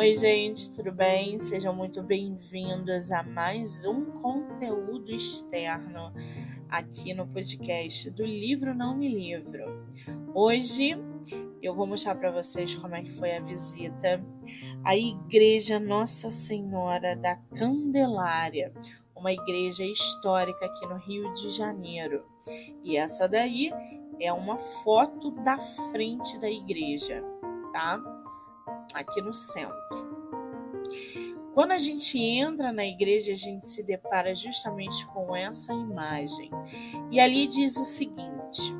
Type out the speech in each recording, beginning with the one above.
Oi, gente, tudo bem? Sejam muito bem-vindos a mais um conteúdo externo aqui no podcast do Livro Não Me Livro. Hoje eu vou mostrar para vocês como é que foi a visita à Igreja Nossa Senhora da Candelária, uma igreja histórica aqui no Rio de Janeiro. E essa daí é uma foto da frente da igreja, tá? Aqui no centro. Quando a gente entra na igreja, a gente se depara justamente com essa imagem. E ali diz o seguinte: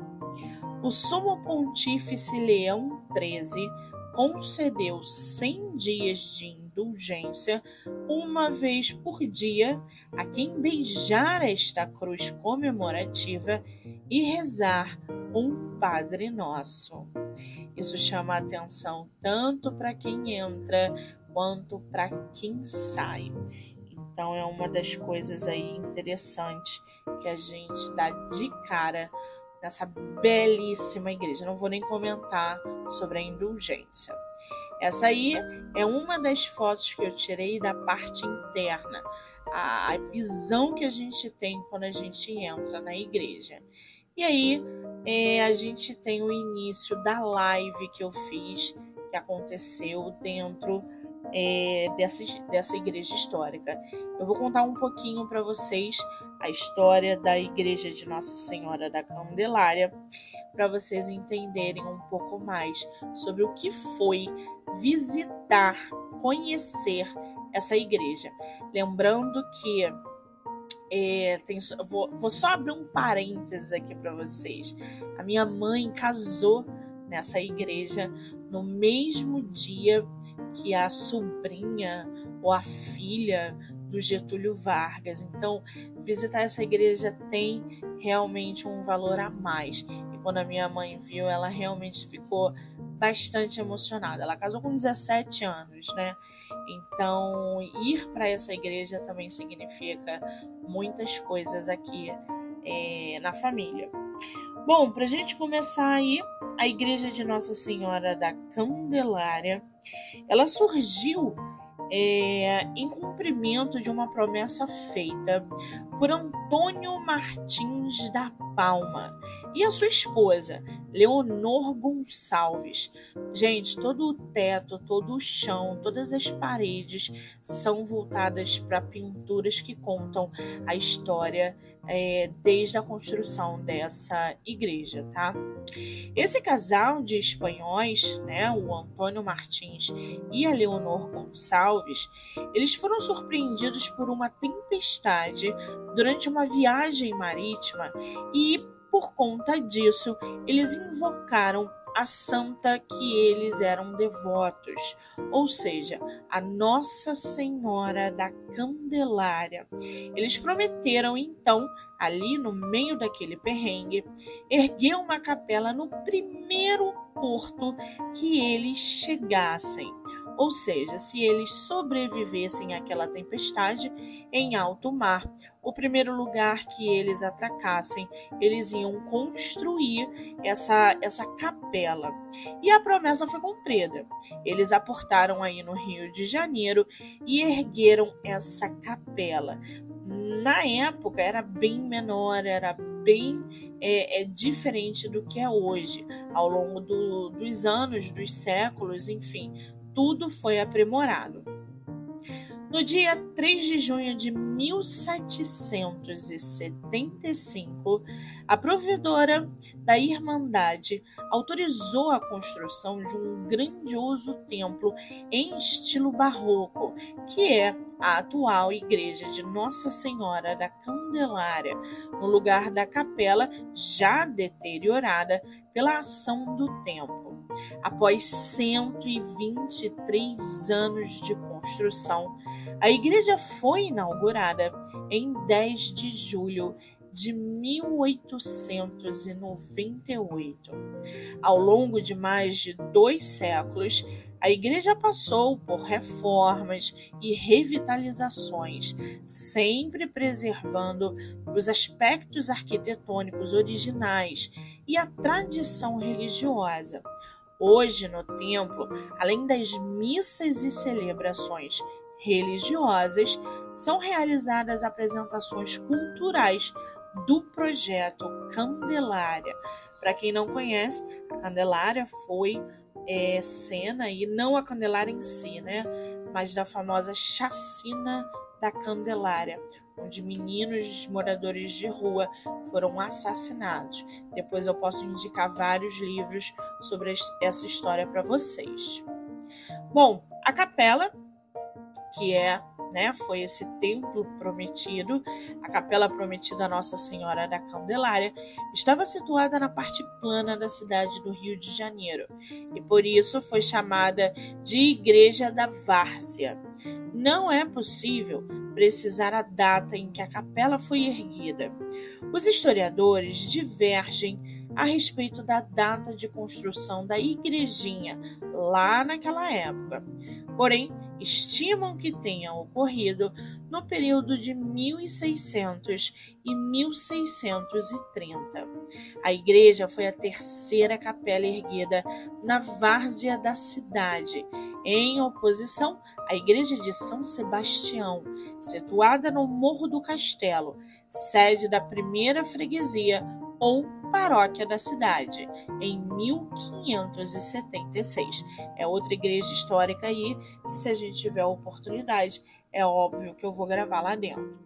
O Sumo Pontífice Leão XIII concedeu 100 dias de indulgência uma vez por dia a quem beijar esta cruz comemorativa e rezar um Padre Nosso. Isso chama atenção tanto para quem entra quanto para quem sai. Então é uma das coisas aí interessantes que a gente dá de cara nessa belíssima igreja. Não vou nem comentar sobre a indulgência. Essa aí é uma das fotos que eu tirei da parte interna, a visão que a gente tem quando a gente entra na igreja. E aí é, a gente tem o início da live que eu fiz, que aconteceu dentro é, dessa, dessa igreja histórica. Eu vou contar um pouquinho para vocês a história da igreja de Nossa Senhora da Candelária, para vocês entenderem um pouco mais sobre o que foi visitar, conhecer essa igreja. Lembrando que é, tem, vou, vou só abrir um parênteses aqui para vocês. A minha mãe casou nessa igreja no mesmo dia que a sobrinha ou a filha do Getúlio Vargas. Então, visitar essa igreja tem realmente um valor a mais. E quando a minha mãe viu, ela realmente ficou bastante emocionada. Ela casou com 17 anos, né? Então, ir para essa igreja também significa muitas coisas aqui é, na família. Bom, para a gente começar aí, a igreja de Nossa Senhora da Candelária, ela surgiu é, em cumprimento de uma promessa feita por Antônio Martins da Palma e a sua esposa, Leonor Gonçalves. Gente, todo o teto, todo o chão, todas as paredes são voltadas para pinturas que contam a história é, desde a construção dessa igreja, tá? Esse casal de espanhóis, né, o Antônio Martins e a Leonor Gonçalves, eles foram surpreendidos por uma tempestade durante uma viagem marítima e por conta disso, eles invocaram a santa que eles eram devotos, ou seja, a Nossa Senhora da Candelária. Eles prometeram então, ali no meio daquele perrengue, erguer uma capela no primeiro porto que eles chegassem. Ou seja, se eles sobrevivessem àquela tempestade em alto mar, o primeiro lugar que eles atracassem, eles iam construir essa, essa capela. E a promessa foi cumprida. Eles aportaram aí no Rio de Janeiro e ergueram essa capela. Na época era bem menor, era bem é, é diferente do que é hoje. Ao longo do, dos anos, dos séculos, enfim, tudo foi aprimorado. No dia 3 de junho de 1775, a provedora da Irmandade autorizou a construção de um grandioso templo em estilo barroco, que é a atual igreja de Nossa Senhora da Candelária, no lugar da capela já deteriorada pela ação do tempo. Após 123 anos de construção, a igreja foi inaugurada em 10 de julho de 1898. Ao longo de mais de dois séculos, a igreja passou por reformas e revitalizações, sempre preservando os aspectos arquitetônicos originais e a tradição religiosa. Hoje, no templo, além das missas e celebrações religiosas, são realizadas apresentações culturais do projeto Candelária. Para quem não conhece, a Candelária foi é, cena, e não a Candelária em si, né? Mas da famosa chacina da Candelária, onde meninos moradores de rua foram assassinados. Depois eu posso indicar vários livros sobre essa história para vocês. Bom, a capela, que é né, foi esse templo prometido, a capela prometida Nossa Senhora da Candelária, estava situada na parte plana da cidade do Rio de Janeiro e por isso foi chamada de Igreja da Várzea. Não é possível precisar a data em que a capela foi erguida. Os historiadores divergem a respeito da data de construção da igrejinha lá naquela época. Porém, estimam que tenha ocorrido no período de 1600 e 1630. A igreja foi a terceira capela erguida na várzea da cidade, em oposição à igreja de São Sebastião, situada no Morro do Castelo, sede da primeira freguesia ou paróquia da cidade, em 1576. É outra igreja histórica aí, que se a gente tiver a oportunidade, é óbvio que eu vou gravar lá dentro.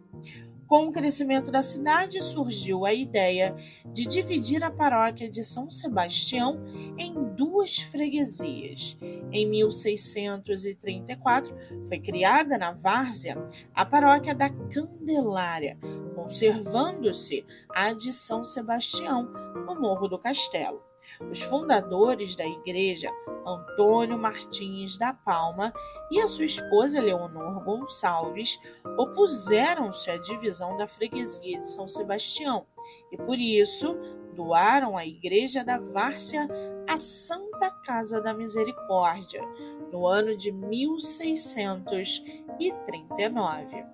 Com o crescimento da cidade, surgiu a ideia de dividir a paróquia de São Sebastião em duas freguesias. Em 1634, foi criada na Várzea a paróquia da Candelária, conservando-se a de São Sebastião, no Morro do Castelo. Os fundadores da igreja, Antônio Martins da Palma e a sua esposa Leonor Gonçalves, opuseram-se à divisão da freguesia de São Sebastião. E, por isso, doaram a igreja da Várzea à Santa Casa da Misericórdia, no ano de 1639.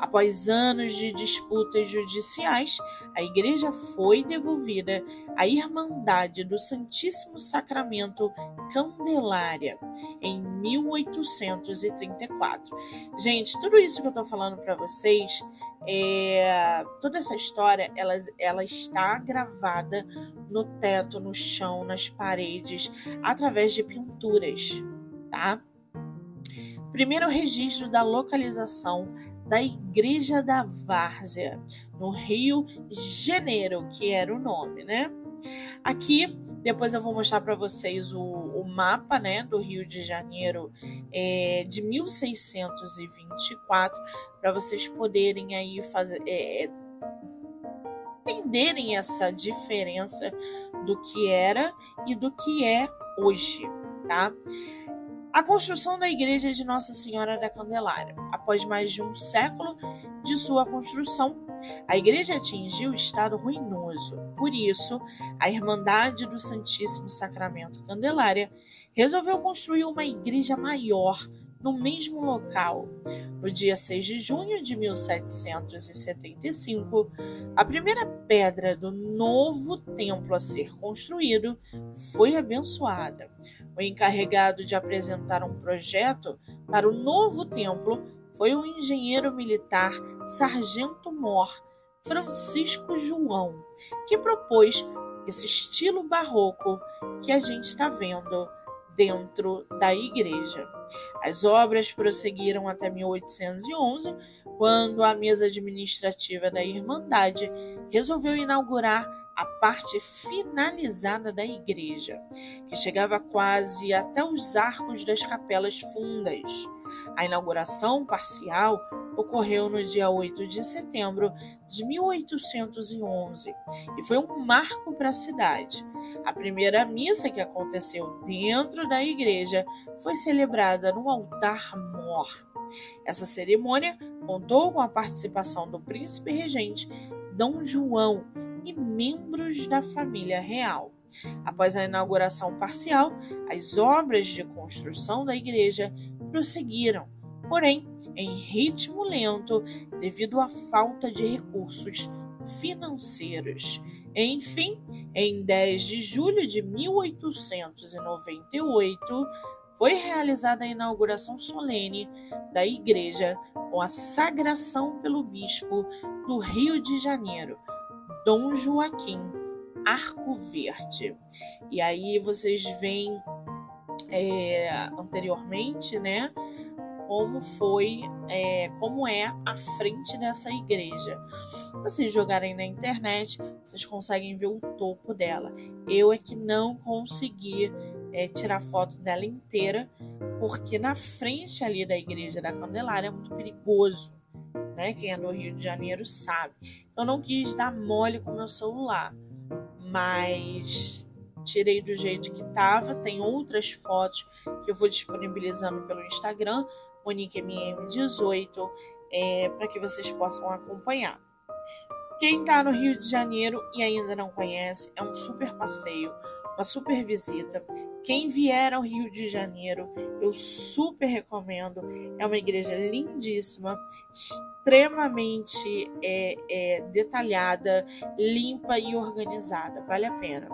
Após anos de disputas judiciais, a igreja foi devolvida à Irmandade do Santíssimo Sacramento Candelária em 1834. Gente, tudo isso que eu estou falando para vocês, é, toda essa história, ela, ela está gravada no teto, no chão, nas paredes, através de pinturas, tá? Primeiro registro da localização da Igreja da Várzea, no Rio Janeiro, que era o nome, né? Aqui, depois eu vou mostrar para vocês o, o, mapa né, do Rio de Janeiro é, de 1624, para vocês poderem aí fazer, é, entenderem essa diferença do que era e do que é hoje, tá? A construção da igreja de Nossa Senhora da Candelária. Após mais de um século de sua construção, a igreja atingiu estado ruinoso. Por isso, a Irmandade do Santíssimo Sacramento Candelária resolveu construir uma igreja maior no mesmo local. No dia 6 de junho de 1775, a primeira pedra do novo templo a ser construído foi abençoada. O encarregado de apresentar um projeto para o novo templo foi o engenheiro militar Sargento Mor Francisco João, que propôs esse estilo barroco que a gente está vendo dentro da igreja. As obras prosseguiram até 1811, quando a mesa administrativa da Irmandade resolveu inaugurar a parte finalizada da igreja, que chegava quase até os arcos das capelas fundas. A inauguração parcial ocorreu no dia 8 de setembro de 1811 e foi um marco para a cidade. A primeira missa que aconteceu dentro da igreja foi celebrada no altar mor. Essa cerimônia contou com a participação do príncipe regente Dom João e membros da família real. Após a inauguração parcial, as obras de construção da igreja prosseguiram, porém em ritmo lento devido à falta de recursos financeiros. Enfim, em 10 de julho de 1898, foi realizada a inauguração solene da igreja com a sagração pelo bispo do Rio de Janeiro, Dom Joaquim Arco Verde. E aí vocês veem é, anteriormente, né? Como foi, é, como é a frente dessa igreja. Vocês jogarem na internet, vocês conseguem ver o topo dela. Eu é que não consegui é, tirar foto dela inteira, porque na frente ali da igreja da Candelária é muito perigoso. Né? Quem é do Rio de Janeiro sabe. Então não quis dar mole com meu celular, mas tirei do jeito que estava. Tem outras fotos que eu vou disponibilizando pelo Instagram, MoniqueMM18, é, para que vocês possam acompanhar. Quem está no Rio de Janeiro e ainda não conhece, é um super passeio, uma super visita. Quem vier ao Rio de Janeiro, eu super recomendo. É uma igreja lindíssima, extremamente é, é, detalhada, limpa e organizada. Vale a pena.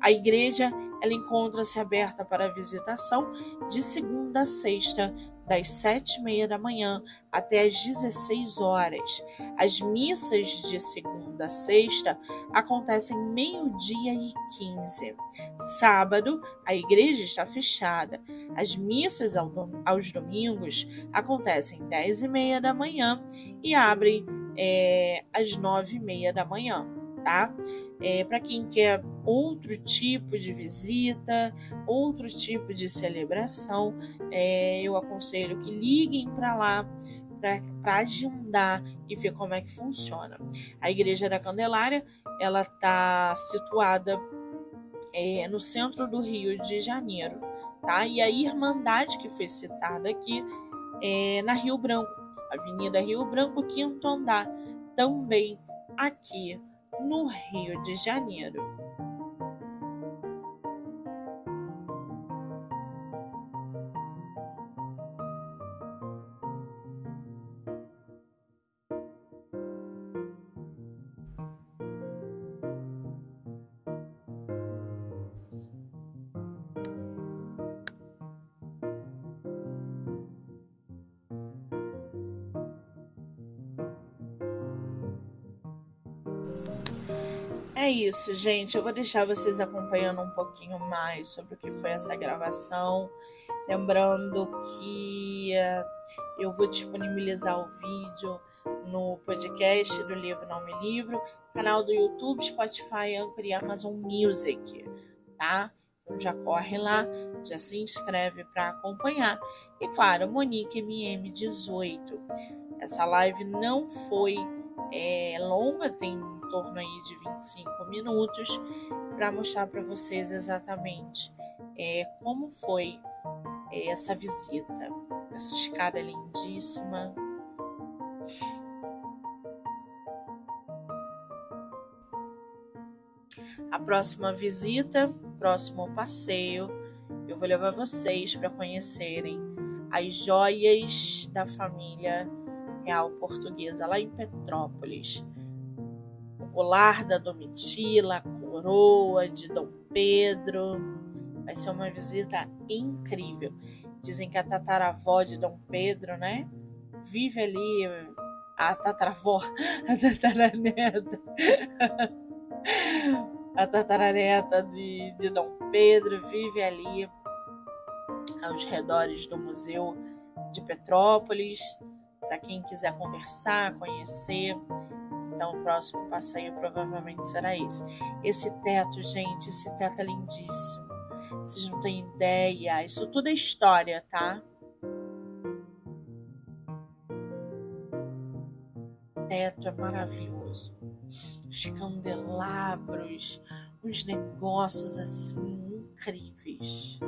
A igreja ela encontra-se aberta para visitação de segunda a sexta, das sete e meia da manhã até as 16 horas. As missas de segunda a sexta acontecem meio-dia e 15. Sábado, a igreja está fechada. As missas aos domingos acontecem 10 e meia da manhã e abrem é, às 9 e meia da manhã, tá? É, para quem quer outro tipo de visita, outro tipo de celebração, é, eu aconselho que liguem para lá para agendar e ver como é que funciona. A Igreja da Candelária ela está situada é, no centro do Rio de Janeiro, tá? E a Irmandade que foi citada aqui é na Rio Branco, Avenida Rio Branco, quinto andar, também aqui no Rio de Janeiro. É isso, gente. Eu vou deixar vocês acompanhando um pouquinho mais sobre o que foi essa gravação. Lembrando que uh, eu vou disponibilizar o vídeo no podcast do Livro Não Me Livro, canal do YouTube, Spotify, Anchor e Amazon Music, tá? Então já corre lá, já se inscreve para acompanhar. E claro, Monique MM18. Essa live não foi é, longa, tem torno aí de 25 minutos para mostrar para vocês exatamente é, como foi é, essa visita, essa escada lindíssima. A próxima visita, próximo passeio, eu vou levar vocês para conhecerem as joias da família real portuguesa lá em Petrópolis colar da Domitila, a coroa de Dom Pedro. Vai ser uma visita incrível. Dizem que a tataravó de Dom Pedro, né? Vive ali, a tataravó, a tataraneta, a tataraneta de, de Dom Pedro vive ali aos redores do Museu de Petrópolis. Para quem quiser conversar, conhecer, então, o próximo passeio provavelmente será esse. Esse teto, gente, esse teto é lindíssimo. Vocês não têm ideia. Isso tudo é história, tá? O teto é maravilhoso. Os candelabros, uns negócios assim incríveis.